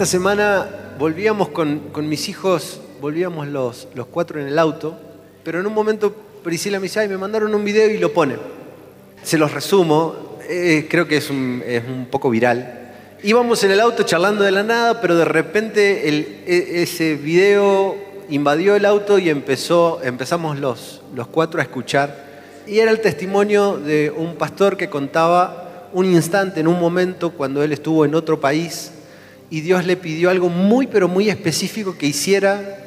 Esta semana volvíamos con, con mis hijos, volvíamos los, los cuatro en el auto, pero en un momento Priscila me dice, ay, me mandaron un video y lo pone. Se los resumo, eh, creo que es un, es un poco viral. Íbamos en el auto charlando de la nada, pero de repente el- e- ese video invadió el auto y empezó, empezamos los, los cuatro a escuchar. Y era el testimonio de un pastor que contaba un instante, en un momento, cuando él estuvo en otro país y Dios le pidió algo muy, pero muy específico que hiciera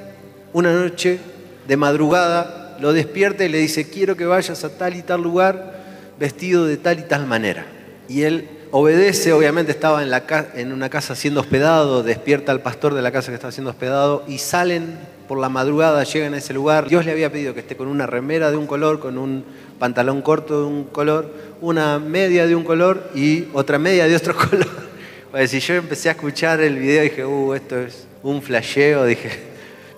una noche de madrugada, lo despierta y le dice, quiero que vayas a tal y tal lugar vestido de tal y tal manera. Y él obedece, obviamente estaba en, la en una casa siendo hospedado, despierta al pastor de la casa que estaba siendo hospedado y salen por la madrugada, llegan a ese lugar. Dios le había pedido que esté con una remera de un color, con un pantalón corto de un color, una media de un color y otra media de otro color. Pues si yo empecé a escuchar el video dije, uh, esto es un flasheo, dije.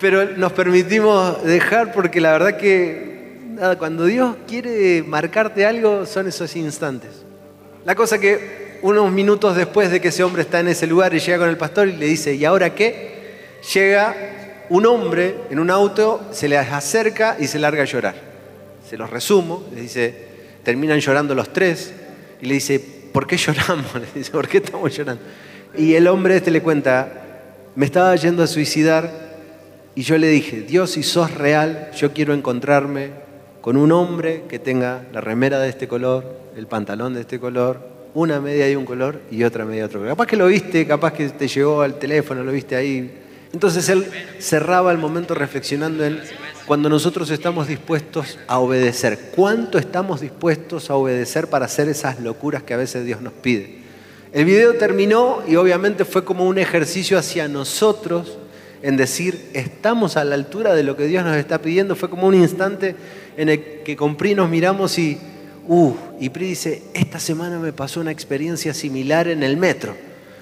Pero nos permitimos dejar porque la verdad que nada, cuando Dios quiere marcarte algo son esos instantes. La cosa que unos minutos después de que ese hombre está en ese lugar y llega con el pastor y le dice, ¿y ahora qué? Llega un hombre en un auto, se le acerca y se larga a llorar. Se los resumo, le dice, terminan llorando los tres y le dice, ¿por qué lloramos? Dice, ¿por qué estamos llorando? Y el hombre este le cuenta, me estaba yendo a suicidar y yo le dije, Dios, si sos real, yo quiero encontrarme con un hombre que tenga la remera de este color, el pantalón de este color, una media de un color y otra media de otro color. Capaz que lo viste, capaz que te llegó al teléfono, lo viste ahí. Entonces él cerraba el momento reflexionando en cuando nosotros estamos dispuestos a obedecer. ¿Cuánto estamos dispuestos a obedecer para hacer esas locuras que a veces Dios nos pide? El video terminó y obviamente fue como un ejercicio hacia nosotros en decir, estamos a la altura de lo que Dios nos está pidiendo. Fue como un instante en el que con Pri nos miramos y, uh, y Pri dice, esta semana me pasó una experiencia similar en el metro.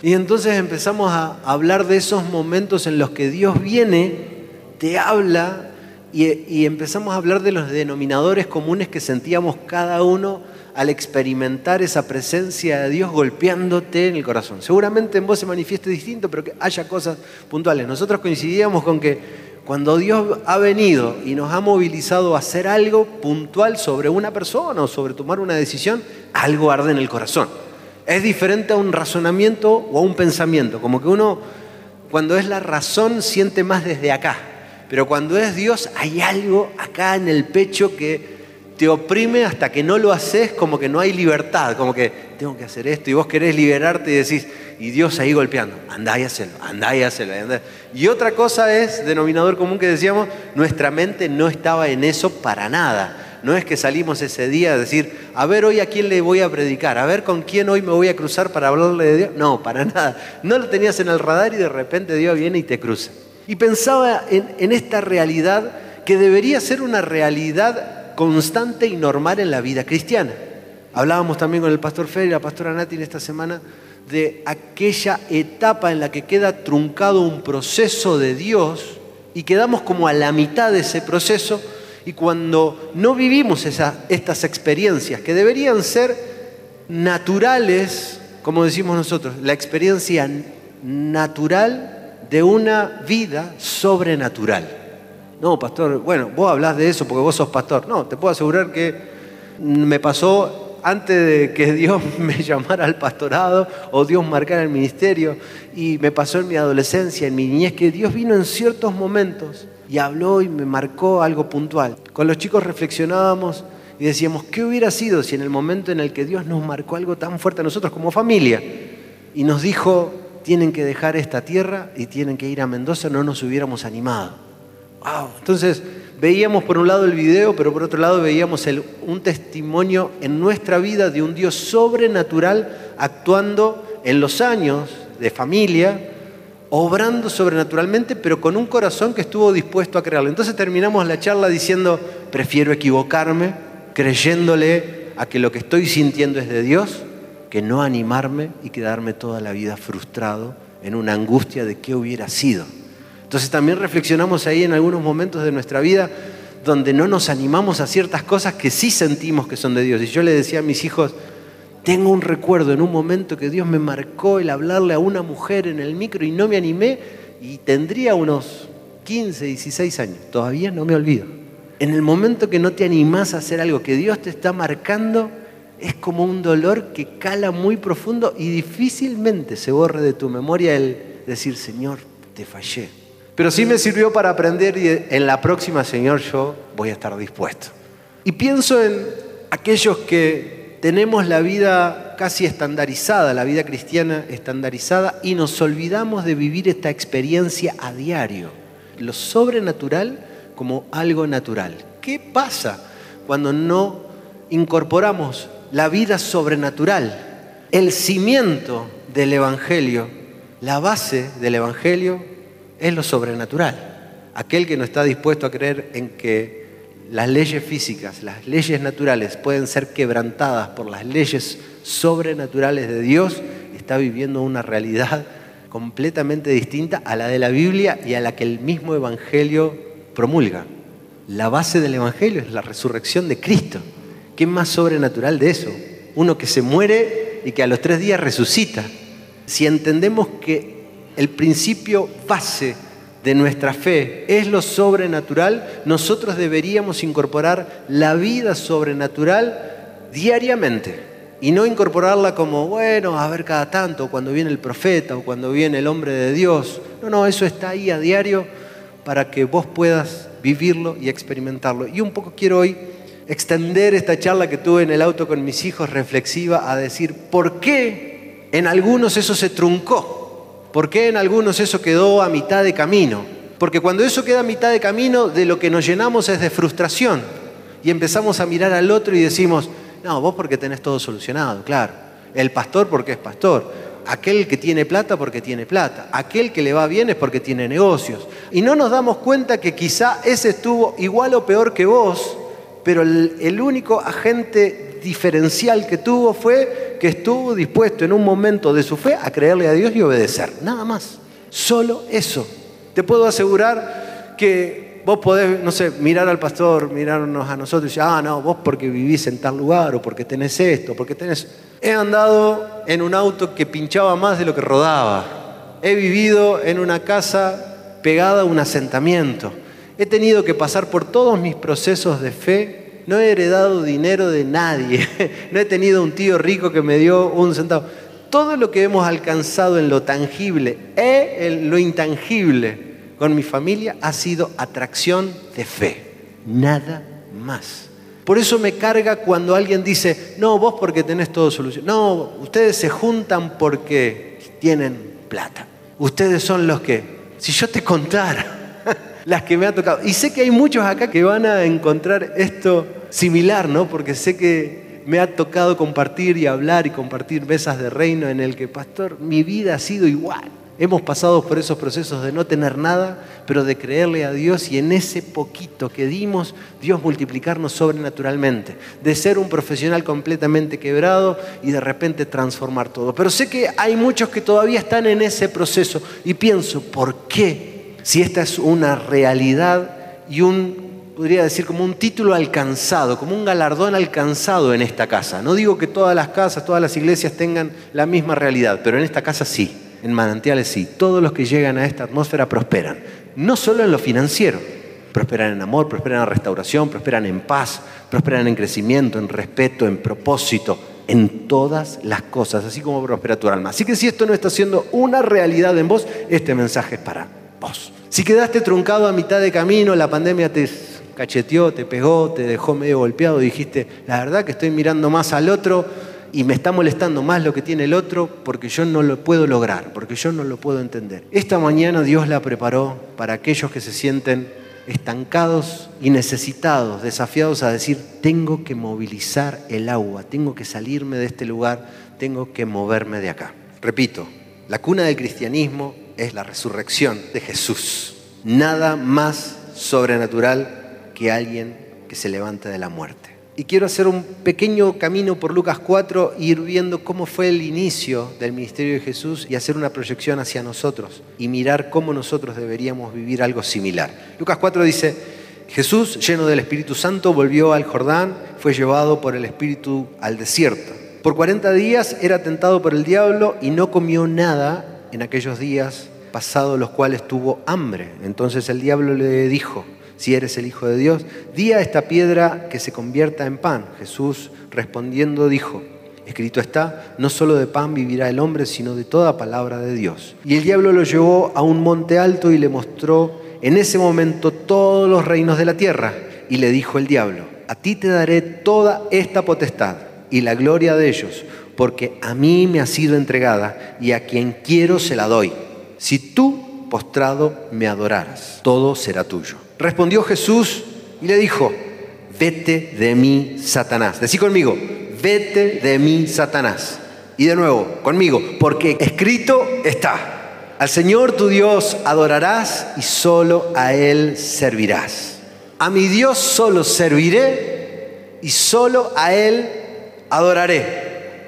Y entonces empezamos a hablar de esos momentos en los que Dios viene, te habla y, empezamos a hablar de los denominadores comunes que sentíamos cada uno al experimentar esa presencia de Dios golpeándote en el corazón. Seguramente en vos se manifieste distinto, pero que haya cosas puntuales. Nosotros coincidíamos con que cuando Dios ha venido y nos ha movilizado a hacer algo puntual sobre una persona o sobre tomar una decisión, algo arde en el corazón. Es diferente a un razonamiento o a un pensamiento, como que uno cuando es la razón siente más desde acá, pero cuando es Dios hay algo acá en el pecho que te oprime hasta que no lo haces, como que no hay libertad, como que tengo que hacer esto y vos querés liberarte y decís, y Dios ahí golpeando, andá y hacelo, andá y hacelo. Y otra cosa es, denominador común que decíamos, nuestra mente no estaba en eso para nada. No es que salimos ese día a decir, a ver hoy a quién le voy a predicar, a ver con quién hoy me voy a cruzar para hablarle de Dios. No, para nada. No lo tenías en el radar y de repente Dios viene y te cruza. Y pensaba en, esta realidad que debería ser una realidad constante y normal en la vida cristiana. Hablábamos también con el pastor Fer y la pastora Nati en esta semana de aquella etapa en la que queda truncado un proceso de Dios y quedamos como a la mitad de ese proceso y cuando no vivimos esa- estas experiencias que deberían ser naturales, como decimos nosotros, la experiencia natural de una vida sobrenatural. No, pastor, bueno, vos hablás de eso porque vos sos pastor. No, te puedo asegurar que me pasó antes de que Dios me llamara al pastorado o Dios marcara el ministerio y me pasó en mi adolescencia, en mi niñez, que Dios vino en ciertos momentos y habló y me marcó algo puntual. Con los chicos reflexionábamos y decíamos, ¿qué hubiera sido si en el momento en el que Dios nos marcó algo tan fuerte a nosotros como familia y nos dijo, tienen que dejar esta tierra y tienen que ir a Mendoza, no nos hubiéramos animado? Wow. Entonces veíamos por un lado el video, pero por otro lado veíamos un testimonio en nuestra vida de un Dios sobrenatural actuando en los años de familia, obrando sobrenaturalmente, pero con un corazón que estuvo dispuesto a crearlo. Entonces terminamos la charla diciendo, prefiero equivocarme, creyéndole a que lo que estoy sintiendo es de Dios, que no animarme y quedarme toda la vida frustrado en una angustia de qué hubiera sido. Entonces también reflexionamos ahí en algunos momentos de nuestra vida donde no nos animamos a ciertas cosas que sí sentimos que son de Dios. Y yo le decía a mis hijos, Tengo un recuerdo en un momento que Dios me marcó el hablarle a una mujer en el micro y no me animé y tendría unos 15, 16 años. Todavía no me olvido. En el momento que no te animás a hacer algo que Dios te está marcando, es como un dolor que cala muy profundo y difícilmente se borre de tu memoria el decir, Señor, te fallé. Pero sí me sirvió para aprender y en la próxima, Señor, yo voy a estar dispuesto. Y pienso en aquellos que tenemos la vida casi estandarizada, la vida cristiana estandarizada, y nos olvidamos de vivir esta experiencia a diario. Lo sobrenatural como algo natural. ¿Qué pasa cuando no incorporamos la vida sobrenatural, el cimiento del Evangelio, la base del Evangelio es lo sobrenatural. Aquel que no está dispuesto a creer en que las leyes físicas, las leyes naturales pueden ser quebrantadas por las leyes sobrenaturales de Dios, está viviendo una realidad completamente distinta a la de la Biblia y a la que el mismo Evangelio promulga. La base del Evangelio es la resurrección de Cristo. ¿Qué más sobrenatural de eso? Uno que se muere y que a los tres días resucita. Si entendemos que el principio base de nuestra fe es lo sobrenatural, nosotros deberíamos incorporar la vida sobrenatural diariamente y no incorporarla como, bueno, a ver cada tanto, cuando viene el profeta o cuando viene el hombre de Dios. No, no, eso está ahí a diario para que vos puedas vivirlo y experimentarlo. Y un poco quiero hoy extender esta charla que tuve en el auto con mis hijos reflexiva a decir, ¿por qué en algunos eso se truncó? ¿Por qué en algunos eso quedó a mitad de camino? Porque cuando eso queda a mitad de camino, de lo que nos llenamos es de frustración. Y empezamos a mirar al otro y decimos, no, vos porque tenés todo solucionado, claro. El pastor porque es pastor. Aquel que tiene plata porque tiene plata. Aquel que le va bien es porque tiene negocios. Y no nos damos cuenta que quizá ese estuvo igual o peor que vos pero el, único agente diferencial que tuvo fue que estuvo dispuesto en un momento de su fe a creerle a Dios y obedecer. Nada más. Solo eso. Te puedo asegurar que vos podés, no sé, mirar al pastor, mirarnos a nosotros y decir, ah, no, vos porque vivís en tal lugar o porque tenés esto, porque tenés... He andado en un auto que pinchaba más de lo que rodaba. He vivido en una casa pegada a un asentamiento. He tenido que pasar por todos mis procesos de fe. No he heredado dinero de nadie. No he tenido un tío rico que me dio un centavo. Todo lo que hemos alcanzado en lo tangible e en lo intangible con mi familia ha sido atracción de fe. Nada más. Por eso me carga cuando alguien dice, no, vos porque tenés todo solución. No, ustedes se juntan porque tienen plata. Ustedes son los que, si yo te contara las que me ha tocado. Y sé que hay muchos acá que van a encontrar esto similar, ¿no? Porque sé que me ha tocado compartir y hablar y compartir mesas de reino en el que, pastor, mi vida ha sido igual. Hemos pasado por esos procesos de no tener nada, pero de creerle a Dios y en ese poquito que dimos, Dios multiplicarnos sobrenaturalmente, de ser un profesional completamente quebrado y de repente transformar todo. Pero sé que hay muchos que todavía están en ese proceso y pienso, ¿por qué si esta es una realidad y un, podría decir, como un título alcanzado, como un galardón alcanzado en esta casa. No digo que todas las casas, todas las iglesias tengan la misma realidad, pero en esta casa sí, en manantiales sí. Todos los que llegan a esta atmósfera prosperan, no solo en lo financiero, prosperan en amor, prosperan en restauración, prosperan en paz, prosperan en crecimiento, en respeto, en propósito, en todas las cosas, así como prospera tu alma. Así que si esto no está siendo una realidad en vos, este mensaje es para Si quedaste truncado a mitad de camino, la pandemia te cacheteó, te pegó, te dejó medio golpeado, dijiste, la verdad que estoy mirando más al otro y me está molestando más lo que tiene el otro porque yo no lo puedo lograr, porque yo no lo puedo entender. Esta mañana Dios la preparó para aquellos que se sienten estancados y necesitados, desafiados a decir, tengo que movilizar el agua, tengo que salirme de este lugar, tengo que moverme de acá. Repito, la cuna del cristianismo es la resurrección de Jesús. Nada más sobrenatural que alguien que se levanta de la muerte. Y quiero hacer un pequeño camino por Lucas 4 e ir viendo cómo fue el inicio del ministerio de Jesús y hacer una proyección hacia nosotros y mirar cómo nosotros deberíamos vivir algo similar. Lucas 4 dice, Jesús, lleno del Espíritu Santo, volvió al Jordán, fue llevado por el Espíritu al desierto Por 40 días era tentado por el diablo y no comió nada en aquellos días pasados los cuales tuvo hambre. Entonces el diablo le dijo, si eres el Hijo de Dios, di a esta piedra que se convierta en pan. Jesús respondiendo dijo, escrito está, no solo de pan vivirá el hombre, sino de toda palabra de Dios. Y el diablo lo llevó a un monte alto y le mostró en ese momento todos los reinos de la tierra. Y le dijo el diablo, a ti te daré toda esta potestad y la gloria de ellos, porque a mí me ha sido entregada y a quien quiero se la doy. Si tú, postrado, me adoraras, todo será tuyo. Respondió Jesús y le dijo, vete de mí, Satanás. Decí conmigo, vete de mí, Satanás. Y de nuevo, conmigo, porque escrito está. Al Señor tu Dios adorarás y solo a Él servirás. A mi Dios solo serviré y solo a Él adoraré.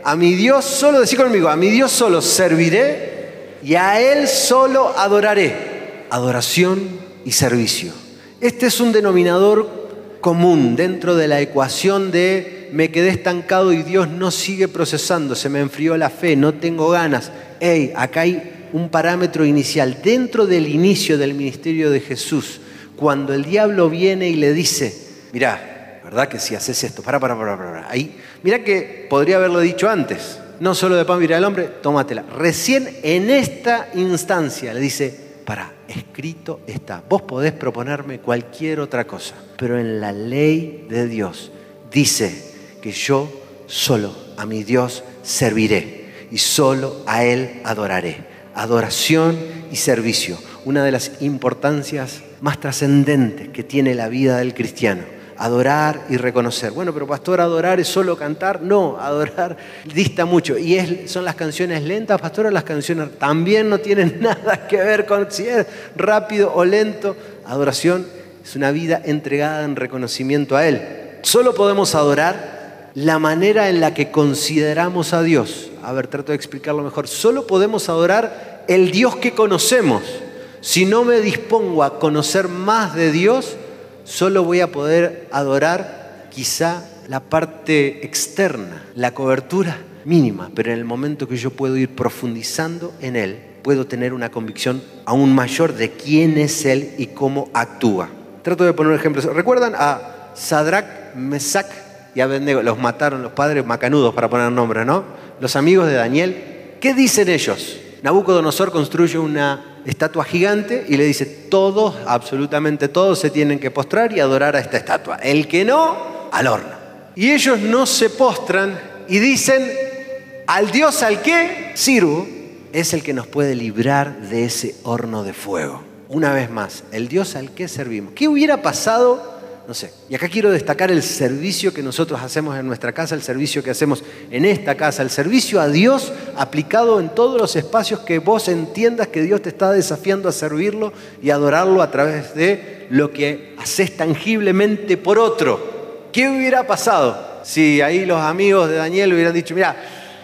A mi Dios solo, decí conmigo, a mi Dios solo serviré y a Él solo adoraré. Adoración y servicio. Este es un denominador común dentro de la ecuación de me quedé estancado y Dios no sigue procesando, se me enfrió la fe, no tengo ganas. Hey, acá hay un parámetro inicial. Dentro del inicio del ministerio de Jesús, cuando el diablo viene y le dice, mira, ¿verdad que si haces esto? Para, para, para, para. Ahí, mira que podría haberlo dicho antes. No solo de pan vivirá el hombre, tómatela. Recién en esta instancia le dice, para, escrito está. Vos podés proponerme cualquier otra cosa, pero en la ley de Dios dice que yo solo a mi Dios serviré y solo a Él adoraré. Adoración y servicio, una de las importancias más trascendentes que tiene la vida del cristiano adorar y reconocer. Bueno, pero pastor, adorar es solo cantar. No, adorar dista mucho. Y es, son las canciones lentas, pastor, las canciones también no tienen nada que ver con si es rápido o lento. Adoración es una vida entregada en reconocimiento a Él. Solo podemos adorar la manera en la que consideramos a Dios. A ver, trato de explicarlo mejor. Solo podemos adorar el Dios que conocemos. Si no me dispongo a conocer más de Dios, solo voy a poder adorar quizá la parte externa, la cobertura mínima, pero en el momento que yo puedo ir profundizando en Él, puedo tener una convicción aún mayor de quién es Él y cómo actúa. Trato de poner ejemplos. ¿Recuerdan a Sadrach, Mesach y Abednego? Los mataron los padres macanudos para poner nombres, ¿no? Los amigos de Daniel. ¿Qué dicen ellos? Nabucodonosor construye una estatua gigante y le dice, todos, absolutamente todos se tienen que postrar y adorar a esta estatua. El que no, al horno. Y ellos no se postran y dicen, al Dios al que sirvo es el que nos puede librar de ese horno de fuego. Una vez más, el Dios al que servimos. ¿Qué hubiera pasado no sé. Y acá quiero destacar el servicio que nosotros hacemos en nuestra casa, el servicio que hacemos en esta casa, el servicio a Dios aplicado en todos los espacios que vos entiendas que Dios te está desafiando a servirlo y adorarlo a través de lo que haces tangiblemente por otro. ¿Qué hubiera pasado si ahí los amigos de Daniel hubieran dicho, mira,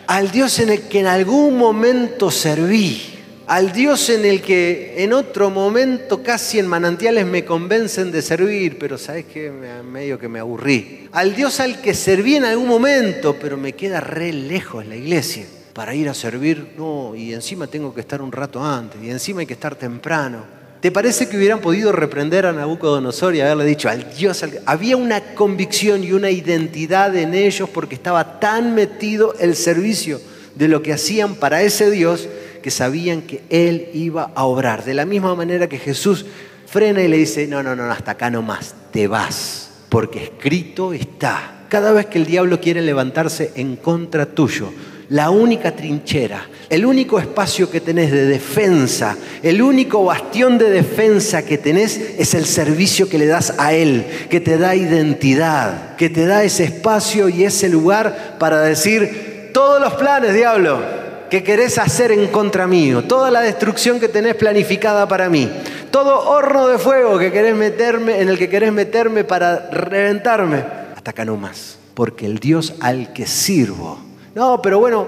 al Dios en el que en algún momento serví, al Dios en el que en otro momento casi en manantiales me convencen de servir, pero sabes que medio que me aburrí. Al Dios al que serví en algún momento, pero me queda re lejos la iglesia para ir a servir. No, y encima tengo que estar un rato antes, y encima hay que estar temprano. ¿Te parece que hubieran podido reprender a Nabucodonosor y haberle dicho al Dios? Al... Había una convicción y una identidad en ellos porque estaba tan metido el servicio de lo que hacían para ese Dios que sabían que Él iba a obrar. De la misma manera que Jesús frena y le dice, no, no, no, hasta acá no más, te vas, porque escrito está. Cada vez que el diablo quiere levantarse en contra tuyo, la única trinchera, el único espacio que tenés de defensa, el único bastión de defensa que tenés es el servicio que le das a Él, que te da identidad, que te da ese espacio y ese lugar para decir, todos los planes, diablo, que querés hacer en contra mío, toda la destrucción que tenés planificada para mí, todo horno de fuego que querés meterme, en el que querés meterme para reventarme, hasta acá no más, porque el Dios al que sirvo. No, pero bueno,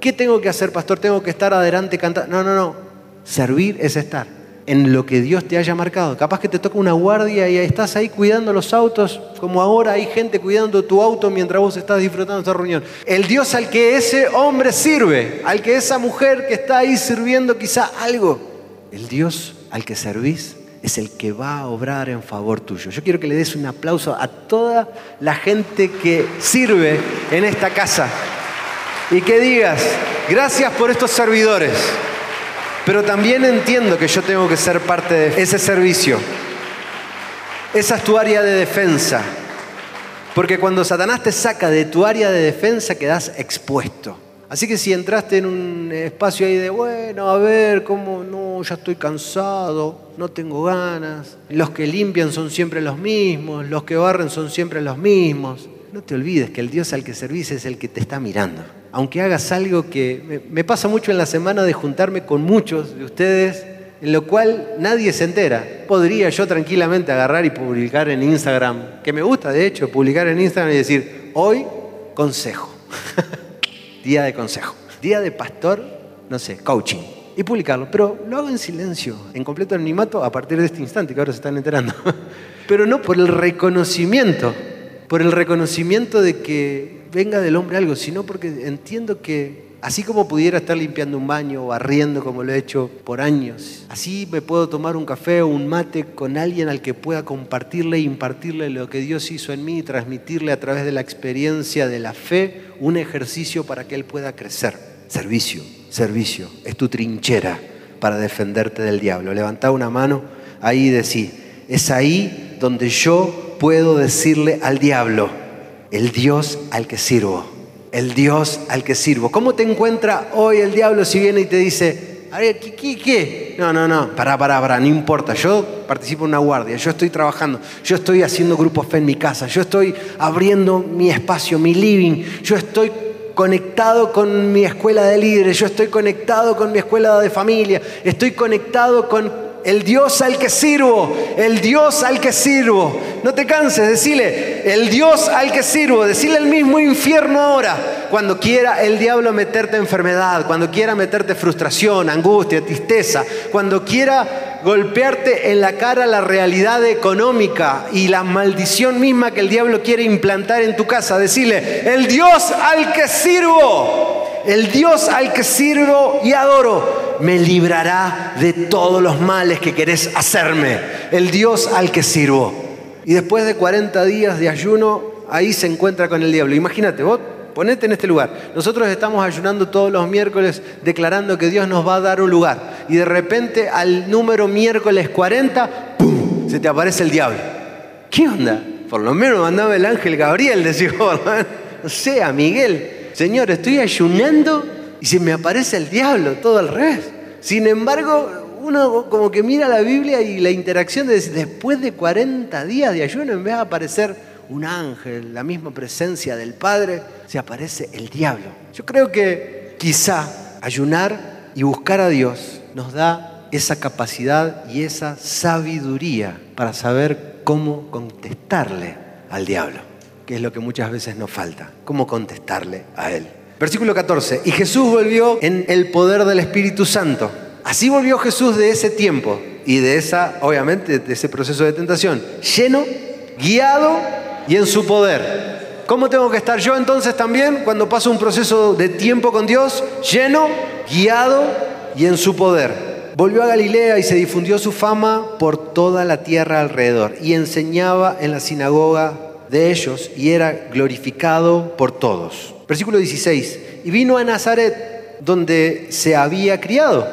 ¿qué tengo que hacer, pastor? Tengo que estar adelante cantando. No, no, no. Servir es estar. En lo que Dios te haya marcado. Capaz que te toca una guardia y estás ahí cuidando los autos, como ahora hay gente cuidando tu auto mientras vos estás disfrutando esta reunión. El Dios al que ese hombre sirve, al que esa mujer que está ahí sirviendo quizá algo, el Dios al que servís es el que va a obrar en favor tuyo. Yo quiero que le des un aplauso a toda la gente que sirve en esta casa y que digas, gracias por estos servidores. Pero también entiendo que yo tengo que ser parte de ese servicio. Esa es tu área de defensa. Porque cuando Satanás te saca de tu área de defensa quedas expuesto. Así que si entraste en un espacio ahí de, bueno, a ver, cómo no, ya estoy cansado, no tengo ganas, los que limpian son siempre los mismos, los que barren son siempre los mismos, no te olvides que el Dios al que servís es el que te está mirando aunque hagas algo que me, pasa mucho en la semana de juntarme con muchos de ustedes, en lo cual nadie se entera. Podría yo tranquilamente agarrar y publicar en Instagram, que me gusta de hecho publicar en Instagram y decir, hoy consejo, día de consejo, día de pastor, no sé, coaching, y publicarlo. Pero lo hago en silencio, en completo anonimato a partir de este instante que ahora se están enterando. Pero no por el reconocimiento, por el reconocimiento de que venga del hombre algo, sino porque entiendo que así como pudiera estar limpiando un baño o barriendo como lo he hecho por años, así me puedo tomar un café o un mate con alguien al que pueda compartirle e impartirle lo que Dios hizo en mí y transmitirle a través de la experiencia de la fe un ejercicio para que él pueda crecer. Servicio, servicio, es tu trinchera para defenderte del diablo. Levanta una mano ahí y decí, es ahí donde yo puedo decirle al diablo, el Dios al que sirvo, el Dios al que sirvo. ¿Cómo te encuentra hoy el diablo si viene y te dice, a ver, ¿qué, qué, No, no, no, para, para, para, no importa. Yo participo en una guardia, yo estoy trabajando, yo estoy haciendo grupos fe en mi casa, yo estoy abriendo mi espacio, mi living, yo estoy conectado con mi escuela de líderes, yo estoy conectado con mi escuela de familia, estoy conectado con el Dios al que sirvo, el Dios al que sirvo. No te canses, decirle, el Dios al que sirvo, decirle el mismo infierno ahora. Cuando quiera el diablo meterte enfermedad, cuando quiera meterte frustración, angustia, tristeza, cuando quiera golpearte en la cara la realidad económica y la maldición misma que el diablo quiere implantar en tu casa, decirle, el Dios al que sirvo el Dios al que sirvo y adoro me librará de todos los males que querés hacerme. El Dios al que sirvo. Y después de 40 días de ayuno, ahí se encuentra con el diablo. Imagínate, vos ponete en este lugar. Nosotros estamos ayunando todos los miércoles declarando que Dios nos va a dar un lugar. Y de repente al número miércoles 40, ¡pum! Se te aparece el diablo. ¿Qué onda? Por lo menos mandaba el ángel Gabriel, decía, no sé, Miguel. Señor, estoy ayunando y se me aparece el diablo, todo al revés. Sin embargo, uno como que mira la Biblia y la interacción de después de 40 días de ayuno, en vez de aparecer un ángel, la misma presencia del Padre, se aparece el diablo. Yo creo que quizá ayunar y buscar a Dios nos da esa capacidad y esa sabiduría para saber cómo contestarle al diablo que es lo que muchas veces nos falta. ¿Cómo contestarle a Él? Versículo 14. Y Jesús volvió en el poder del Espíritu Santo. Así volvió Jesús de ese tiempo y de esa, obviamente, de ese proceso de tentación, lleno, guiado y en su poder. ¿Cómo tengo que estar yo entonces también cuando paso un proceso de tiempo con Dios? Lleno, guiado y en su poder. Volvió a Galilea y se difundió su fama por toda la tierra alrededor y enseñaba en la sinagoga de ellos y era glorificado por todos. Versículo 16. Y vino a Nazaret, donde se había criado,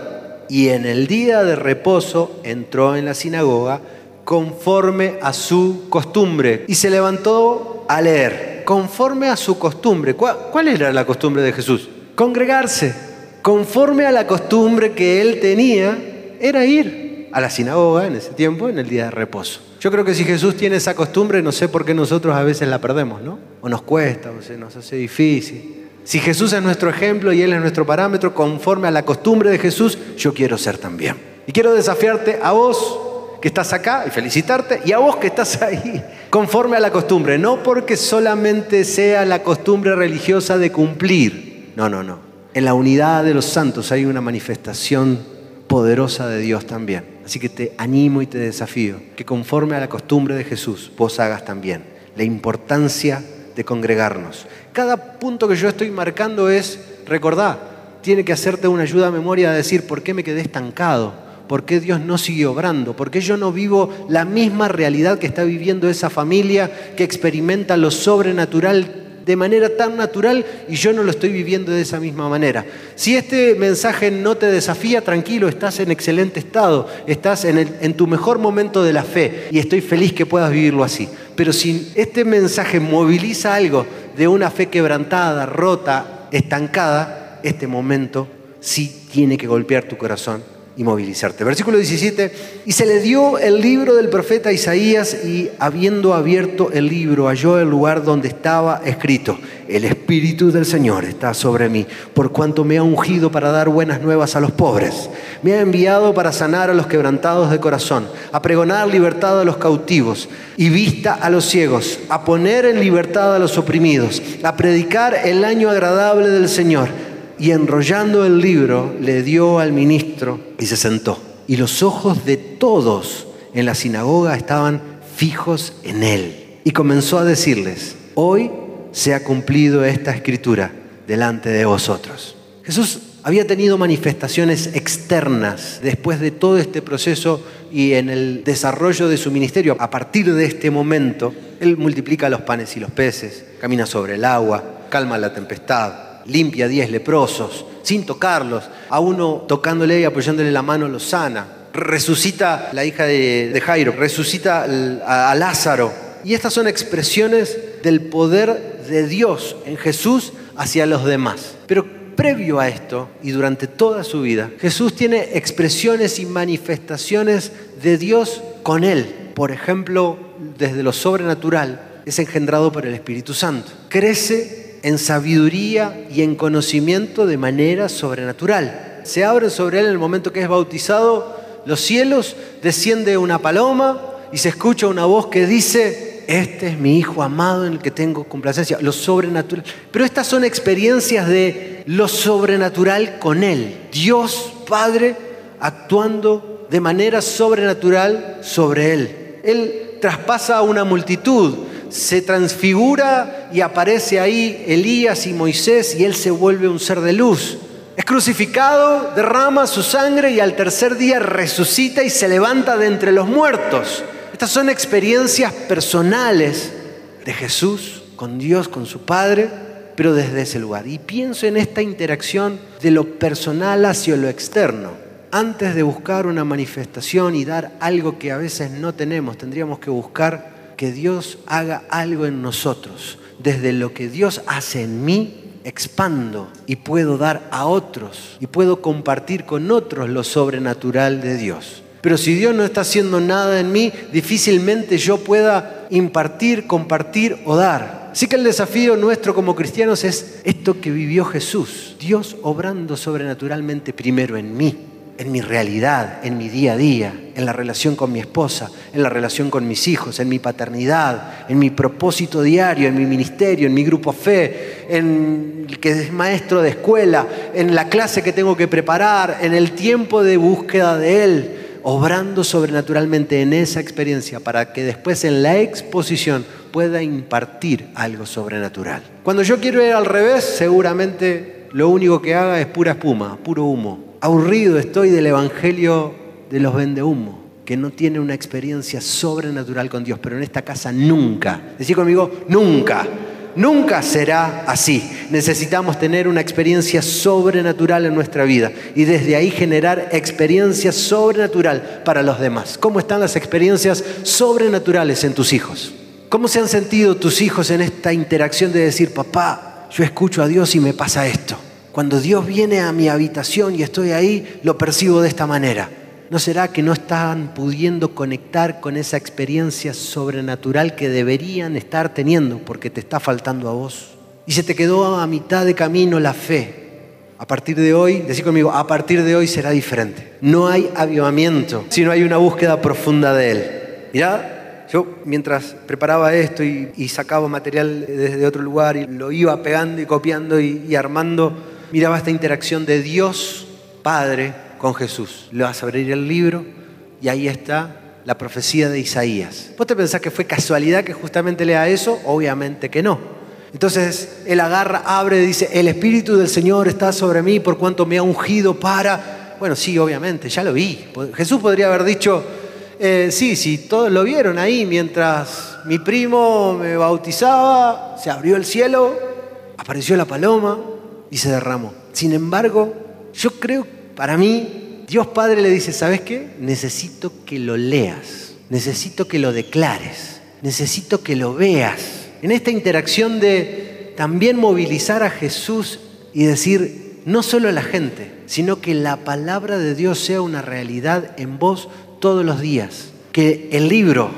y en el día de reposo entró en la sinagoga conforme a su costumbre y se levantó a leer, conforme a su costumbre. ¿Cuál, era la costumbre de Jesús? Congregarse, conforme a la costumbre que él tenía, era ir a la sinagoga en ese tiempo, en el día de reposo. Yo creo que si Jesús tiene esa costumbre, no sé por qué nosotros a veces la perdemos, ¿no? O nos cuesta, o se nos hace difícil. Si Jesús es nuestro ejemplo y Él es nuestro parámetro, conforme a la costumbre de Jesús, yo quiero ser también. Y quiero desafiarte a vos que estás acá y felicitarte, y a vos que estás ahí, conforme a la costumbre, no porque solamente sea la costumbre religiosa de cumplir. No, no, no. En la unidad de los santos hay una manifestación poderosa de Dios también. Así que te animo y te desafío que conforme a la costumbre de Jesús vos hagas también la importancia de congregarnos. Cada punto que yo estoy marcando es, recordá, tiene que hacerte una ayuda a memoria de decir por qué me quedé estancado, por qué Dios no sigue obrando, por qué yo no vivo la misma realidad que está viviendo esa familia que experimenta lo sobrenatural de manera tan natural y yo no lo estoy viviendo de esa misma manera. Si este mensaje no te desafía, tranquilo, estás en excelente estado, estás en, en tu mejor momento de la fe y estoy feliz que puedas vivirlo así. Pero si este mensaje moviliza algo de una fe quebrantada, rota, estancada, este momento sí tiene que golpear tu corazón y movilizarte. Versículo 17, y se le dio el libro del profeta Isaías y habiendo abierto el libro halló el lugar donde estaba escrito, el Espíritu del Señor está sobre mí, por cuanto me ha ungido para dar buenas nuevas a los pobres, me ha enviado para sanar a los quebrantados de corazón, a pregonar libertad a los cautivos y vista a los ciegos, a poner en libertad a los oprimidos, a predicar el año agradable del Señor y enrollando el libro le dio al ministro y se sentó. Y los ojos de todos en la sinagoga estaban fijos en él. Y comenzó a decirles, hoy se ha cumplido esta escritura delante de vosotros. Jesús había tenido manifestaciones externas después de todo este proceso y en el desarrollo de su ministerio. A partir de este momento, Él multiplica los panes y los peces, camina sobre el agua, calma la tempestad, limpia a diez leprosos, sin tocarlos, a uno tocándole y apoyándole la mano lo sana, resucita la hija de, Jairo, resucita a, a Lázaro. Y estas son expresiones del poder de Dios en Jesús hacia los demás. Pero previo a esto y durante toda su vida, Jesús tiene expresiones y manifestaciones de Dios con él. Por ejemplo, desde lo sobrenatural es engendrado por el Espíritu Santo. Crece en sabiduría y en conocimiento de manera sobrenatural. Se abren sobre él en el momento que es bautizado los cielos, desciende una paloma y se escucha una voz que dice, este es mi hijo amado en el que tengo complacencia, lo sobrenatural. Pero estas son experiencias de lo sobrenatural con él. Dios Padre actuando de manera sobrenatural sobre él. Él traspasa a una multitud, se transfigura y aparece ahí Elías y Moisés y él se vuelve un ser de luz. Es crucificado, derrama su sangre y al tercer día resucita y se levanta de entre los muertos. Estas son experiencias personales de Jesús con Dios, con su Padre, pero desde ese lugar. Y pienso en esta interacción de lo personal hacia lo externo. Antes de buscar una manifestación y dar algo que a veces no tenemos, tendríamos que buscar que Dios haga algo en nosotros. Desde lo que Dios hace en mí, expando y puedo dar a otros y puedo compartir con otros lo sobrenatural de Dios. Pero si Dios no está haciendo nada en mí, difícilmente yo pueda impartir, compartir o dar. Así que el desafío nuestro como cristianos es esto que vivió Jesús, Dios obrando sobrenaturalmente primero en mí en mi realidad, en mi día a día, en la relación con mi esposa, en la relación con mis hijos, en mi paternidad, en mi propósito diario, en mi ministerio, en mi grupo fe, en el que es maestro de escuela, en la clase que tengo que preparar, en el tiempo de búsqueda de Él, obrando sobrenaturalmente en esa experiencia para que después en la exposición pueda impartir algo sobrenatural. Cuando yo quiero ir al revés, seguramente lo único que haga es pura espuma, puro humo aburrido estoy del Evangelio de los vendehumo, que no tiene una experiencia sobrenatural con Dios, pero en esta casa nunca, decir conmigo, nunca, nunca será así. Necesitamos tener una experiencia sobrenatural en nuestra vida y desde ahí generar experiencia sobrenatural para los demás. ¿Cómo están las experiencias sobrenaturales en tus hijos? ¿Cómo se han sentido tus hijos en esta interacción de decir, papá, yo escucho a Dios y me pasa esto? Cuando Dios viene a mi habitación y estoy ahí, lo percibo de esta manera. ¿No será que no están pudiendo conectar con esa experiencia sobrenatural que deberían estar teniendo porque te está faltando a vos? Y se te quedó a mitad de camino la fe. A partir de hoy, decir conmigo, a partir de hoy será diferente. No hay avivamiento, sino hay una búsqueda profunda de Él. Mirá, yo mientras preparaba esto y, sacaba material desde otro lugar y lo iba pegando y copiando y armando, miraba esta interacción de Dios Padre con Jesús. Le vas a abrir el libro, y ahí está la profecía de Isaías. ¿Vos te pensás que fue casualidad que justamente lea eso? Obviamente que no. Entonces él agarra, abre, dice, el Espíritu del Señor está sobre mí por cuanto me ha ungido para... Bueno, sí, obviamente, ya lo vi. Jesús podría haber dicho, eh, sí, sí, todos lo vieron ahí mientras mi primo me bautizaba, se abrió el cielo, apareció la paloma y se derramó. Sin embargo, yo creo, para mí, Dios Padre le dice, ¿sabes qué? Necesito que lo leas, necesito que lo declares, necesito que lo veas en esta interacción de también movilizar a Jesús y decir, no solo a la gente, sino que la palabra de Dios sea una realidad en vos todos los días. Que el libro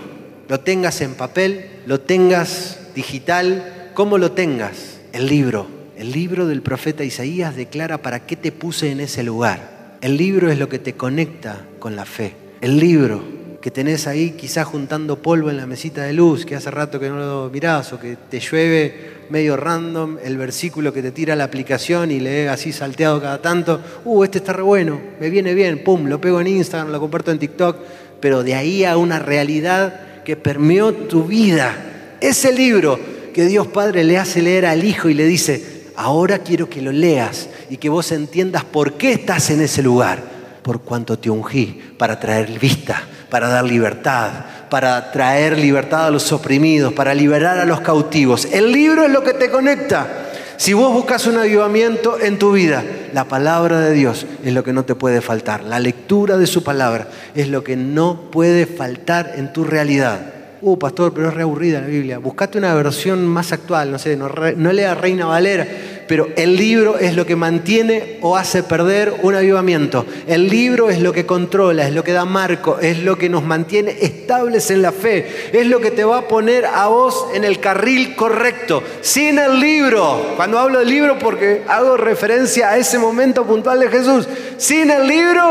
lo tengas en papel, lo tengas digital, como lo tengas, el libro. El libro del profeta Isaías declara para qué te puse en ese lugar. El libro es lo que te conecta con la fe. El libro que tenés ahí quizás juntando polvo en la mesita de luz, que hace rato que no lo mirás, o que te llueve medio random el versículo que te tira la aplicación y lees así salteado cada tanto, uh, este está re bueno, me viene bien, pum, lo pego en Instagram, lo comparto en TikTok, pero de ahí a una realidad que permeó tu vida. Ese libro que Dios Padre le hace leer al Hijo y le dice, ahora quiero que lo leas y que vos entiendas por qué estás en ese lugar, por cuanto te ungí para traer vista para dar libertad, para traer libertad a los oprimidos, para liberar a los cautivos. El libro es lo que te conecta. Si vos buscas un avivamiento en tu vida, la palabra de Dios es lo que no te puede faltar. La lectura de su palabra es lo que no puede faltar en tu realidad. Uh, pastor, pero es reaburrida la Biblia. Buscate una versión más actual, no sé, no, no lea Reina Valera pero el libro es lo que mantiene o hace perder un avivamiento. El libro es lo que controla, es lo que da marco, es lo que nos mantiene estables en la fe, es lo que te va a poner a vos en el carril correcto. Sin el libro, cuando hablo del libro porque hago referencia a ese momento puntual de Jesús, sin el libro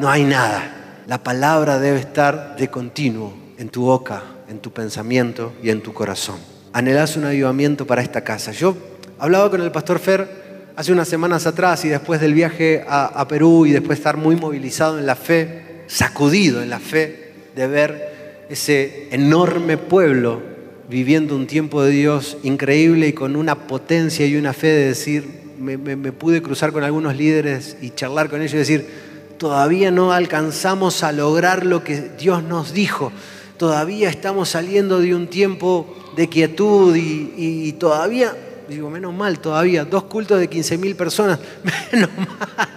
no hay nada. La palabra debe estar de continuo en tu boca, en tu pensamiento y en tu corazón. Anhelás un avivamiento para esta casa. Yo Hablaba con el pastor Fer hace unas semanas atrás y después del viaje a, Perú y después de estar muy movilizado en la fe, sacudido en la fe, de ver ese enorme pueblo viviendo un tiempo de Dios increíble y con una potencia y una fe de decir, me, pude cruzar con algunos líderes y charlar con ellos y decir, todavía no alcanzamos a lograr lo que Dios nos dijo, todavía estamos saliendo de un tiempo de quietud y todavía Digo, menos mal todavía, dos cultos de 15.000 personas, menos mal.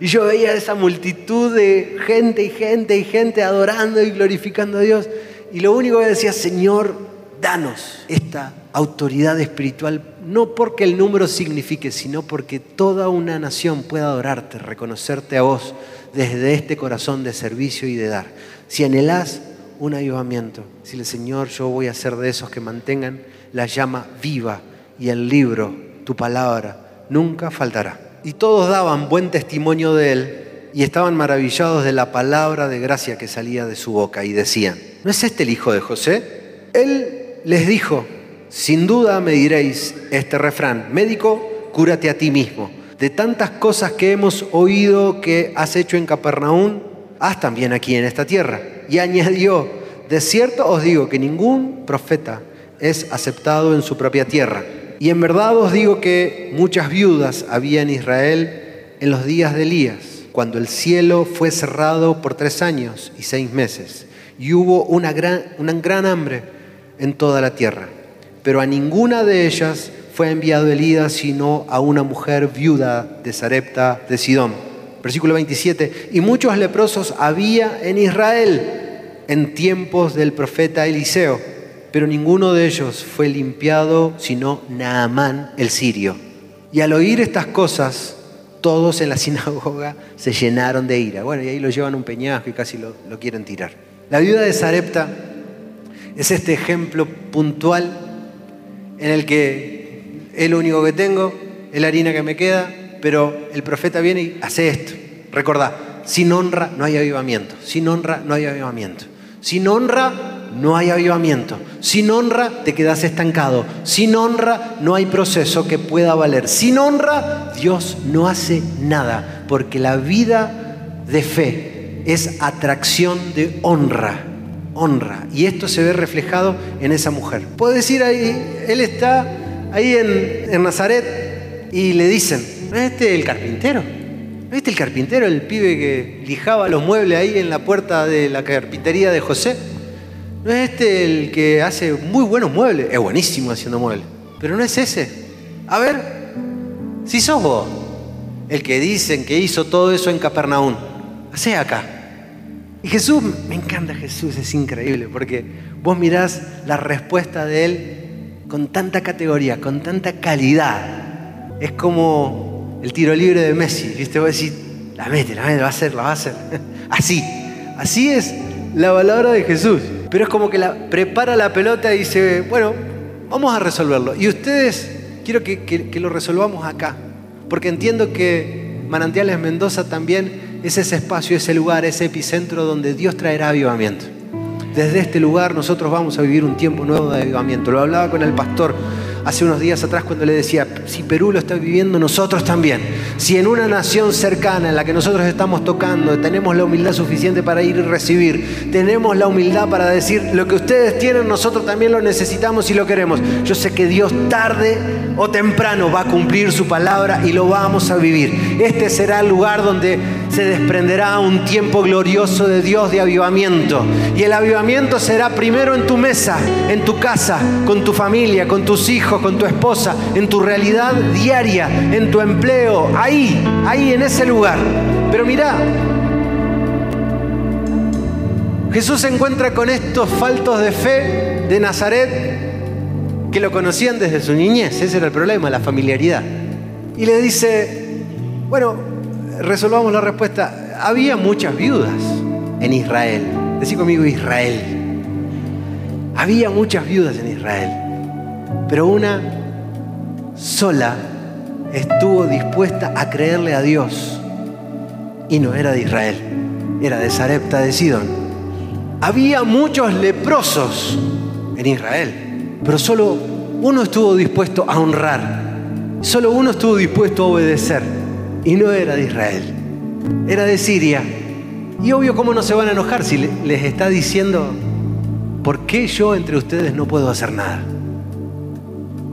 Y yo veía esa multitud de gente y gente y gente adorando y glorificando a Dios. Y lo único que decía, Señor, danos esta autoridad espiritual, no porque el número signifique, sino porque toda una nación pueda adorarte, reconocerte a vos desde este corazón de servicio y de dar. Si anhelás un avivamiento, si el Señor, yo voy a ser de esos que mantengan la llama viva y el libro, tu palabra, nunca faltará. Y todos daban buen testimonio de él y estaban maravillados de la palabra de gracia que salía de su boca y decían, ¿no es este el hijo de José? Él les dijo, sin duda me diréis este refrán, médico, cúrate a ti mismo. De tantas cosas que hemos oído que has hecho en Capernaum, haz también aquí en esta tierra. Y añadió, de cierto os digo que ningún profeta es aceptado en su propia tierra. Y en verdad os digo que muchas viudas había en Israel en los días de Elías, cuando el cielo fue cerrado por tres años y seis meses, y hubo una gran, una gran hambre en toda la tierra. Pero a ninguna de ellas fue enviado Elías, sino a una mujer viuda de Sarepta de Sidón. Versículo 27. Y muchos leprosos había en Israel en tiempos del profeta Eliseo pero ninguno de ellos fue limpiado sino Naamán el sirio. Y al oír estas cosas, todos en la sinagoga se llenaron de ira. Bueno, y ahí lo llevan un peñasco y casi lo, quieren tirar. La viuda de Sarepta es este ejemplo puntual en el que es lo único que tengo, es la harina que me queda, pero el profeta viene y hace esto. Recordá, sin honra no hay avivamiento, sin honra no hay avivamiento. Sin honra no hay avivamiento. Sin honra te quedas estancado. Sin honra no hay proceso que pueda valer. Sin honra Dios no hace nada, porque la vida de fe es atracción de honra. Honra. Y esto se ve reflejado en esa mujer. Puedo decir ahí, él está ahí en, en Nazaret y le dicen, ¿no es este el carpintero? ¿No es este el carpintero, el pibe que lijaba los muebles ahí en la puerta de la carpintería de José? ¿No es este el que hace muy buenos muebles? Es buenísimo haciendo muebles. Pero no es ese. A ver, si sos vos el que dicen que hizo todo eso en Capernaum, hacé acá. Y Jesús, me encanta Jesús, es increíble, porque vos mirás la respuesta de Él con tanta categoría, con tanta calidad. Es como el tiro libre de Messi, ¿viste? Vos decís, la mete, la mete, la va a hacer, la va a hacer. Así, así es la palabra de Jesús. Pero es como que la, prepara la pelota y dice, bueno, vamos a resolverlo. Y ustedes, quiero que, que, que lo resolvamos acá, porque entiendo que Manantiales Mendoza también es ese espacio, ese lugar, ese epicentro donde Dios traerá avivamiento. Desde este lugar nosotros vamos a vivir un tiempo nuevo de avivamiento. Lo hablaba con el pastor hace unos días atrás cuando le decía, si Perú lo está viviendo, nosotros también. Si en una nación cercana en la que nosotros estamos tocando tenemos la humildad suficiente para ir y recibir, tenemos la humildad para decir, lo que ustedes tienen, nosotros también lo necesitamos y lo queremos. Yo sé que Dios tarde o temprano va a cumplir su palabra y lo vamos a vivir. Este será el lugar donde se desprenderá un tiempo glorioso de Dios de avivamiento. Y el avivamiento será primero en tu mesa, en tu casa, con tu familia, con tus hijos, con tu esposa, en tu realidad diaria, en tu empleo, ahí, ahí en ese lugar. Pero mira, Jesús se encuentra con estos faltos de fe de Nazaret que lo conocían desde su niñez, ese era el problema, la familiaridad. Y le dice, bueno, resolvamos la respuesta. Había muchas viudas en Israel. Decí conmigo Israel. Había muchas viudas en Israel. Pero una sola estuvo dispuesta a creerle a Dios. Y no era de Israel, era de Sarepta de Sidón. Había muchos leprosos en Israel, pero solo uno estuvo dispuesto a honrar. Solo uno estuvo dispuesto a obedecer. Y no era de Israel, era de Siria. Y obvio, ¿cómo no se van a enojar si les está diciendo, ¿por qué yo entre ustedes no puedo hacer nada?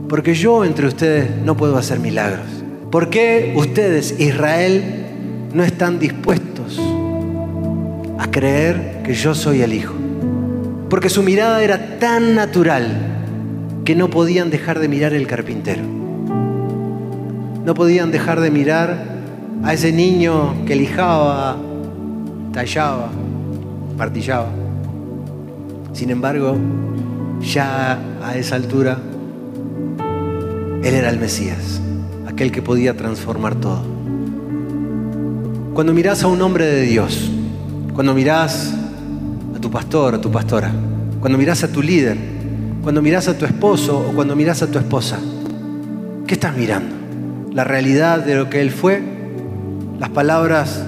Porque yo entre ustedes no puedo hacer milagros. ¿Por qué ustedes, Israel, no están dispuestos a creer que yo soy el Hijo? Porque su mirada era tan natural que no podían dejar de mirar el carpintero. No podían dejar de mirar a ese niño que lijaba, tallaba, martillaba. Sin embargo, ya a esa altura, Él era el Mesías, aquel que podía transformar todo. Cuando mirás a un hombre de Dios, cuando mirás a tu pastor, a tu pastora, cuando mirás a tu líder, cuando mirás a tu esposo o cuando mirás a tu esposa, ¿qué estás mirando? ¿La realidad de lo que Él fue? ¿Las palabras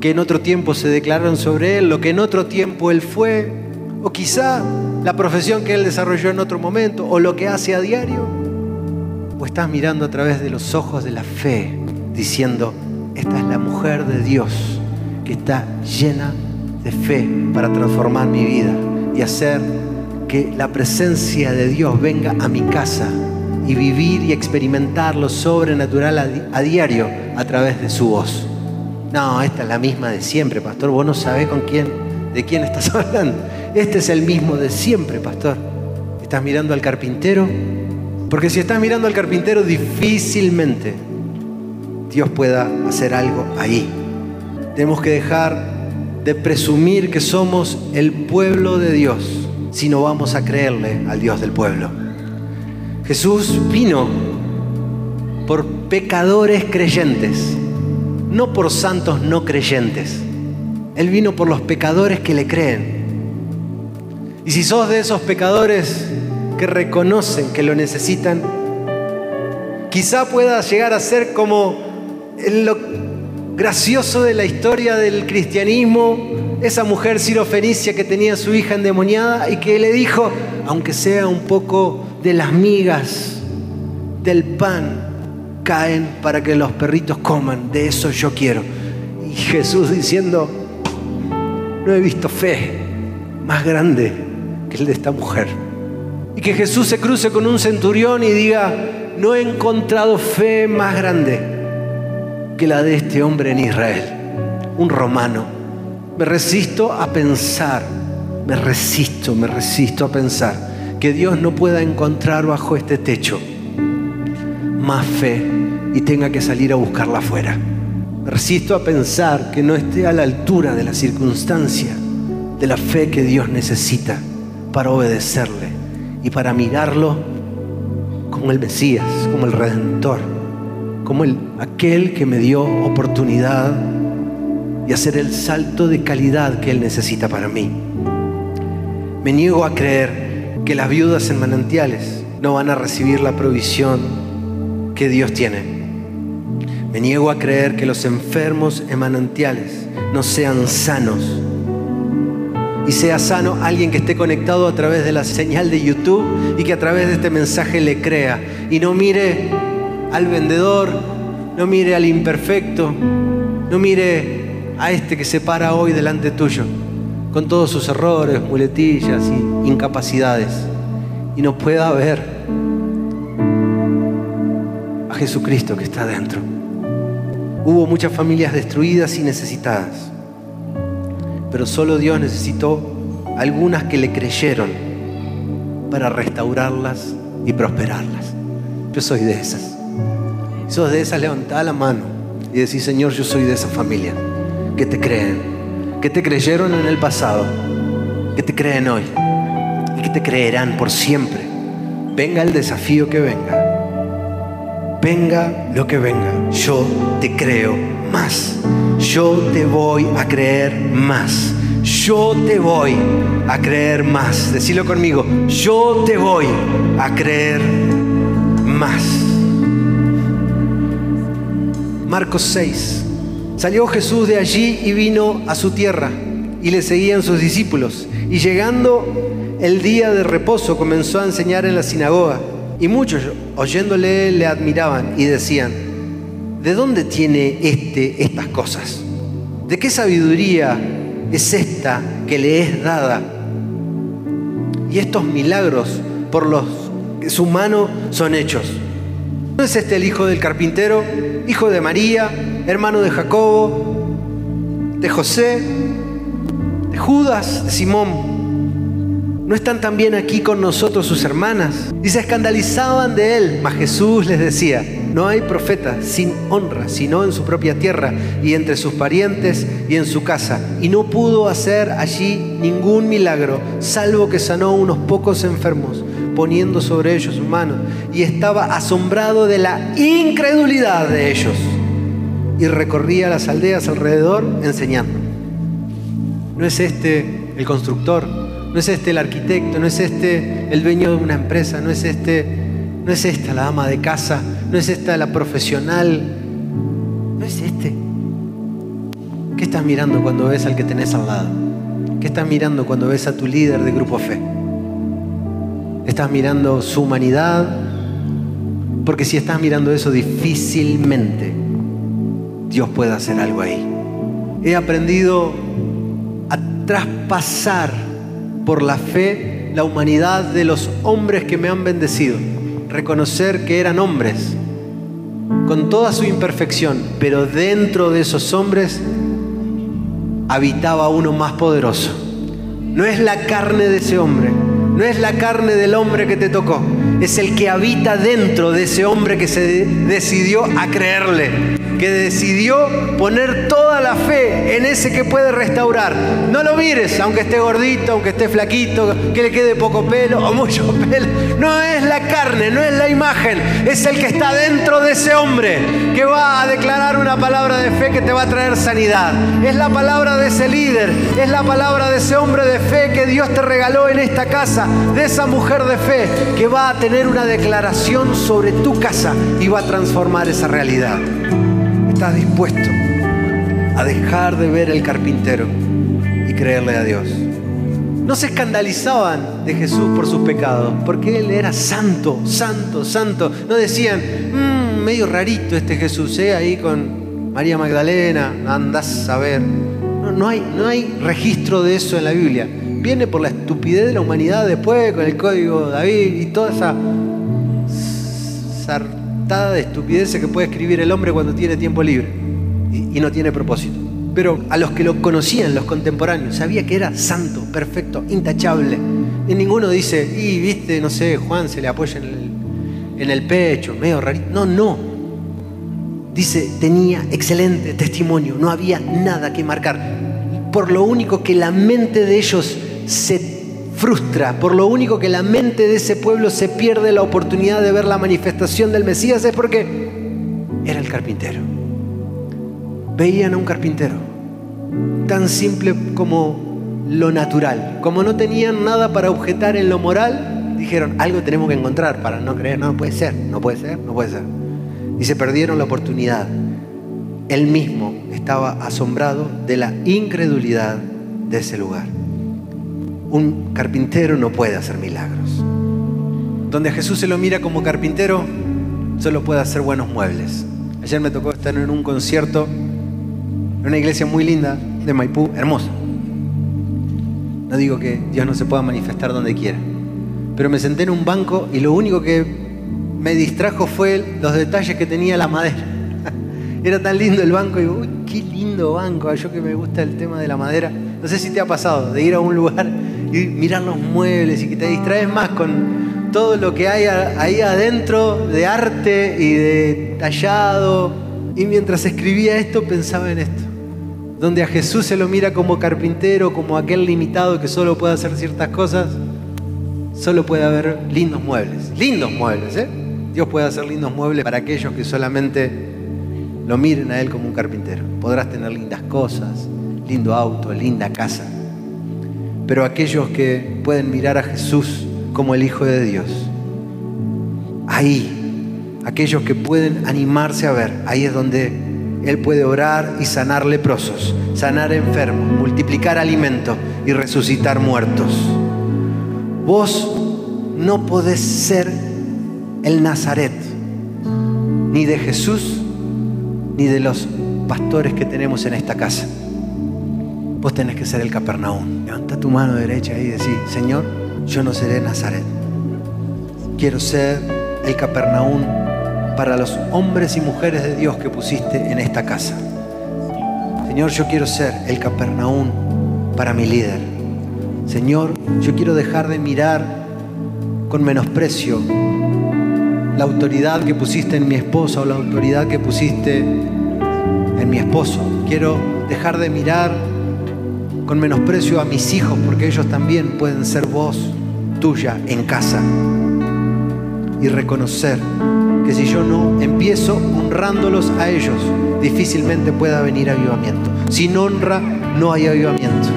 que en otro tiempo se declararon sobre Él? ¿Lo que en otro tiempo Él fue? ¿O quizá la profesión que Él desarrolló en otro momento? ¿O lo que hace a diario? ¿O estás mirando a través de los ojos de la fe diciendo, esta es la mujer de Dios que está llena de fe para transformar mi vida y hacer que la presencia de Dios venga a mi casa y vivir y experimentar lo sobrenatural a, a, diario a través de su voz. No, esta es la misma de siempre, pastor. Vos no sabés con quién, de quién estás hablando. Este es el mismo de siempre, pastor. ¿Estás mirando al carpintero? Porque si estás mirando al carpintero, difícilmente Dios pueda hacer algo ahí. Tenemos que dejar de presumir que somos el pueblo de Dios si no vamos a creerle al Dios del pueblo. Jesús vino por pecadores creyentes, no por santos no creyentes. Él vino por los pecadores que le creen. Y si sos de esos pecadores que reconocen que lo necesitan, quizá pueda llegar a ser como lo gracioso de la historia del cristianismo, esa mujer sirofenicia que tenía a su hija endemoniada y que le dijo, aunque sea un poco de las migas del pan, caen para que los perritos coman, de eso yo quiero. Y Jesús diciendo, no he visto fe más grande que el de esta mujer. Y que Jesús se cruce con un centurión y diga, no he encontrado fe más grande que la de este hombre en Israel, un romano. Me resisto a pensar, me resisto, me resisto a pensar que Dios no pueda encontrar bajo este techo más fe y tenga que salir a buscarla afuera. Resisto a pensar que no esté a la altura de la circunstancia, de la fe que Dios necesita para obedecerle y para mirarlo como el Mesías, como el Redentor, como el, aquel que me dio oportunidad y hacer el salto de calidad que Él necesita para mí. Me niego a creer que las viudas en manantiales no van a recibir la provisión que Dios tiene. Me niego a creer que los enfermos en manantiales no sean sanos. Y sea sano alguien que esté conectado a través de la señal de YouTube y que a través de este mensaje le crea. Y no mire al vendedor, no mire al imperfecto, no mire a este que se para hoy delante tuyo con todos sus errores, muletillas y incapacidades. Y no pueda ver a Jesucristo que está dentro. Hubo muchas familias destruidas y necesitadas pero solo Dios necesitó algunas que le creyeron para restaurarlas y prosperarlas. Yo soy de esas. Sos de esas, levantá la mano y decís, Señor, yo soy de esa familia, que te creen, que te creyeron en el pasado, que te creen hoy y que te creerán por siempre. Venga el desafío que venga, venga lo que venga, yo te creo más yo te voy a creer más. Yo te voy a creer más. Decilo conmigo, yo te voy a creer más. Marcos 6. Salió Jesús de allí y vino a su tierra y le seguían sus discípulos. Y llegando el día de reposo comenzó a enseñar en la sinagoga. Y muchos oyéndole le admiraban y decían, ¿de dónde tiene este estas cosas? ¿De qué sabiduría es esta que le es dada? Y estos milagros por los que su mano son hechos. ¿No es este el hijo del carpintero, hijo de María, hermano de Jacobo, de José, de Judas, de Simón? ¿No están también aquí con nosotros sus hermanas? Y se escandalizaban de él, mas Jesús les decía, no hay profeta sin honra, sino en su propia tierra y entre sus parientes y en su casa. Y no pudo hacer allí ningún milagro, salvo que sanó unos pocos enfermos, poniendo sobre ellos sus manos. Y estaba asombrado de la incredulidad de ellos. Y recorría las aldeas alrededor enseñando. ¿No es este el constructor? ¿No es este el arquitecto? ¿No es este el dueño de una empresa? ¿No es este no es esta la ama de casa, no es esta la profesional, no es este. ¿Qué estás mirando cuando ves al que tenés al lado? ¿Qué estás mirando cuando ves a tu líder de grupo fe? ¿Estás mirando su humanidad? Porque si estás mirando eso, difícilmente Dios puede hacer algo ahí. He aprendido a traspasar por la fe la humanidad de los hombres que me han bendecido reconocer que eran hombres, con toda su imperfección, pero dentro de esos hombres habitaba uno más poderoso. No es la carne de ese hombre, no es la carne del hombre que te tocó, es el que habita dentro de ese hombre que se decidió a creerle que decidió poner toda la fe en ese que puede restaurar. No lo mires, aunque esté gordito, aunque esté flaquito, que le quede poco pelo o mucho pelo. No es la carne, no es la imagen, es el que está dentro de ese hombre que va a declarar una palabra de fe que te va a traer sanidad. Es la palabra de ese líder, es la palabra de ese hombre de fe que Dios te regaló en esta casa, de esa mujer de fe que va a tener una declaración sobre tu casa y va a transformar esa realidad estás dispuesto a dejar de ver el carpintero y creerle a Dios? No se escandalizaban de Jesús por sus pecados, porque Él era santo, santo, santo. No decían, mmm, medio rarito este Jesús, ¿eh? ahí con María Magdalena, andás a ver. No, hay, no hay registro de eso en la Biblia. Viene por la estupidez de la humanidad después, con el código David y toda esa de estupideces que puede escribir el hombre cuando tiene tiempo libre y, y no tiene propósito. Pero a los que lo conocían, los contemporáneos, sabía que era santo, perfecto, intachable. Y ninguno dice, y viste, no sé, Juan se le apoya en el, en el pecho, medio rarito. No, no. Dice, tenía excelente testimonio, no había nada que marcar. Por lo único que la mente de ellos se frustra, por lo único que la mente de ese pueblo se pierde la oportunidad de ver la manifestación del Mesías es porque era el carpintero. Veían a un carpintero, tan simple como lo natural. Como no tenían nada para objetar en lo moral, dijeron, algo tenemos que encontrar para no creer, no puede ser, no puede ser, no puede ser. Y se perdieron la oportunidad. Él mismo estaba asombrado de la incredulidad de ese lugar. Un carpintero no puede hacer milagros. Donde Jesús se lo mira como carpintero, solo puede hacer buenos muebles. Ayer me tocó estar en un concierto en una iglesia muy linda de Maipú, hermosa. No digo que Dios no se pueda manifestar donde quiera. Pero me senté en un banco y lo único que me distrajo fue los detalles que tenía la madera. Era tan lindo el banco y uy, qué lindo banco. Yo que me gusta el tema de la madera. No sé si te ha pasado de ir a un lugar y mirar los muebles y que te distraes más con todo lo que hay ahí adentro de arte y de tallado. Y mientras escribía esto pensaba en esto donde a Jesús se lo mira como carpintero, como aquel limitado que solo puede hacer ciertas cosas, solo puede haber lindos muebles. Lindos muebles, ¿eh? Dios puede hacer lindos muebles para aquellos que solamente lo miren a Él como un carpintero. Podrás tener lindas cosas, lindo auto, linda casa. Pero aquellos que pueden mirar a Jesús como el Hijo de Dios, ahí, aquellos que pueden animarse a ver, ahí es donde él puede orar y sanar leprosos, sanar enfermos, multiplicar alimento y resucitar muertos. Vos no podés ser el Nazaret, ni de Jesús, ni de los pastores que tenemos en esta casa. Vos tenés que ser el Capernaum. Levanta tu mano derecha y decís, Señor, yo no seré Nazaret. Quiero ser el Capernaum para los hombres y mujeres de Dios que pusiste en esta casa. Señor, yo quiero ser el Capernaum para mi líder. Señor, yo quiero dejar de mirar con menosprecio la autoridad que pusiste en mi esposa o la autoridad que pusiste en mi esposo. Quiero dejar de mirar con menosprecio a mis hijos porque ellos también pueden ser voz tuya en casa y reconocer que si yo no empiezo honrándolos a ellos, difícilmente pueda venir avivamiento. Sin honra no hay avivamiento.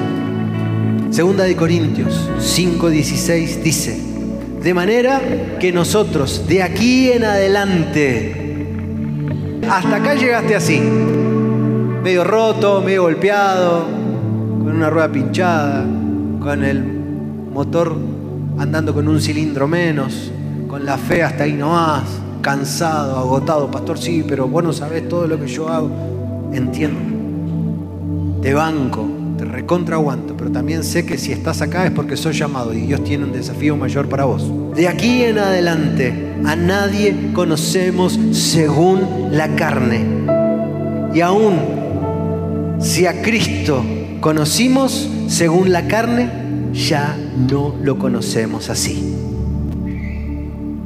Segunda de Corintios 5:16 dice, de manera que nosotros de aquí en adelante, hasta acá llegaste así, medio roto, medio golpeado, con una rueda pinchada, con el motor andando con un cilindro menos, con la fe hasta ahí nomás, cansado, agotado, pastor, sí, pero vos no sabés todo lo que yo hago. Entiendo. Te banco, te recontra aguanto, pero también sé que si estás acá es porque soy llamado y Dios tiene un desafío mayor para vos. De aquí en adelante a nadie conocemos según la carne. Y aún si a Cristo conocimos según la carne, ya no lo conocemos así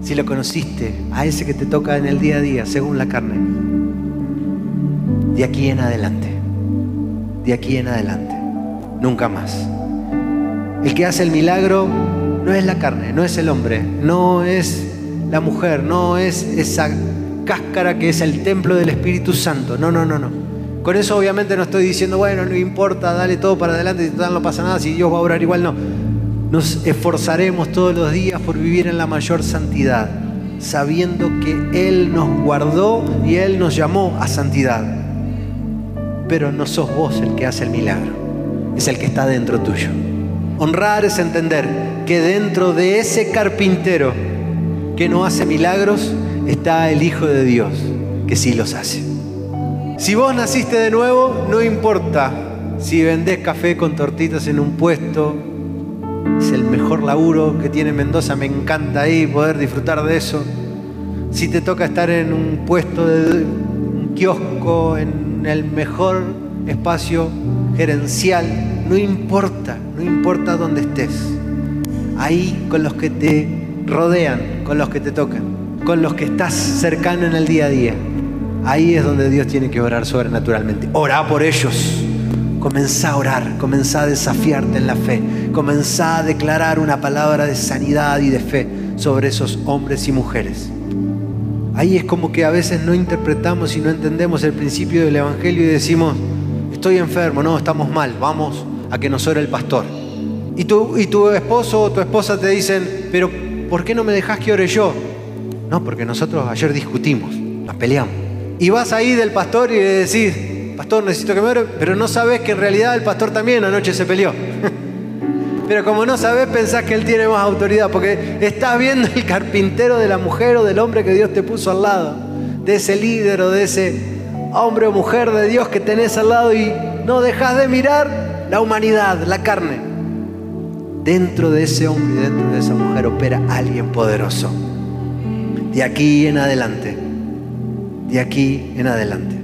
si lo conociste, a ese que te toca en el día a día, según la carne. De aquí en adelante, de aquí en adelante, nunca más. El que hace el milagro no es la carne, no es el hombre, no es la mujer, no es esa cáscara que es el templo del Espíritu Santo. No, no, no, no. Con eso obviamente no estoy diciendo, bueno, no importa, dale todo para adelante, si no pasa nada, si Dios va a orar igual, no. Nos esforzaremos todos los días por vivir en la mayor santidad, sabiendo que Él nos guardó y Él nos llamó a santidad. Pero no sos vos el que hace el milagro, es el que está dentro tuyo. Honrar es entender que dentro de ese carpintero que no hace milagros está el Hijo de Dios, que sí los hace. Si vos naciste de nuevo, no importa Si vendés café con tortitas en un puesto, es el mejor laburo que tiene Mendoza, me encanta ahí poder disfrutar de eso. Si te toca estar en un puesto de un kiosco, en el mejor espacio gerencial, no importa, no importa dónde estés. Ahí con los que te rodean, con los que te tocan, con los que estás cercano en el día a día. Ahí es donde Dios tiene que orar sobrenaturalmente. Orá por ellos. Comenzá a orar, comenzá a desafiarte en la fe, comenzá a declarar una palabra de sanidad y de fe sobre esos hombres y mujeres. Ahí es como que a veces no interpretamos y no entendemos el principio del Evangelio y decimos, estoy enfermo, no, estamos mal, vamos a que nos ore el pastor. Y tu, y tu esposo o tu esposa te dicen, pero ¿por qué no me dejas que ore yo? No, porque nosotros ayer discutimos, nos peleamos. Y vas ahí del pastor y le decís, pastor, necesito que me ore, pero no sabes que en realidad el pastor también anoche se peleó. Pero como no sabes, pensás que él tiene más autoridad, porque estás viendo el carpintero de la mujer o del hombre que Dios te puso al lado, de ese líder o de ese hombre o mujer de Dios que tenés al lado y no dejas de mirar la humanidad, la carne. Dentro de ese hombre y dentro de esa mujer opera alguien poderoso. De aquí en adelante, de aquí en adelante.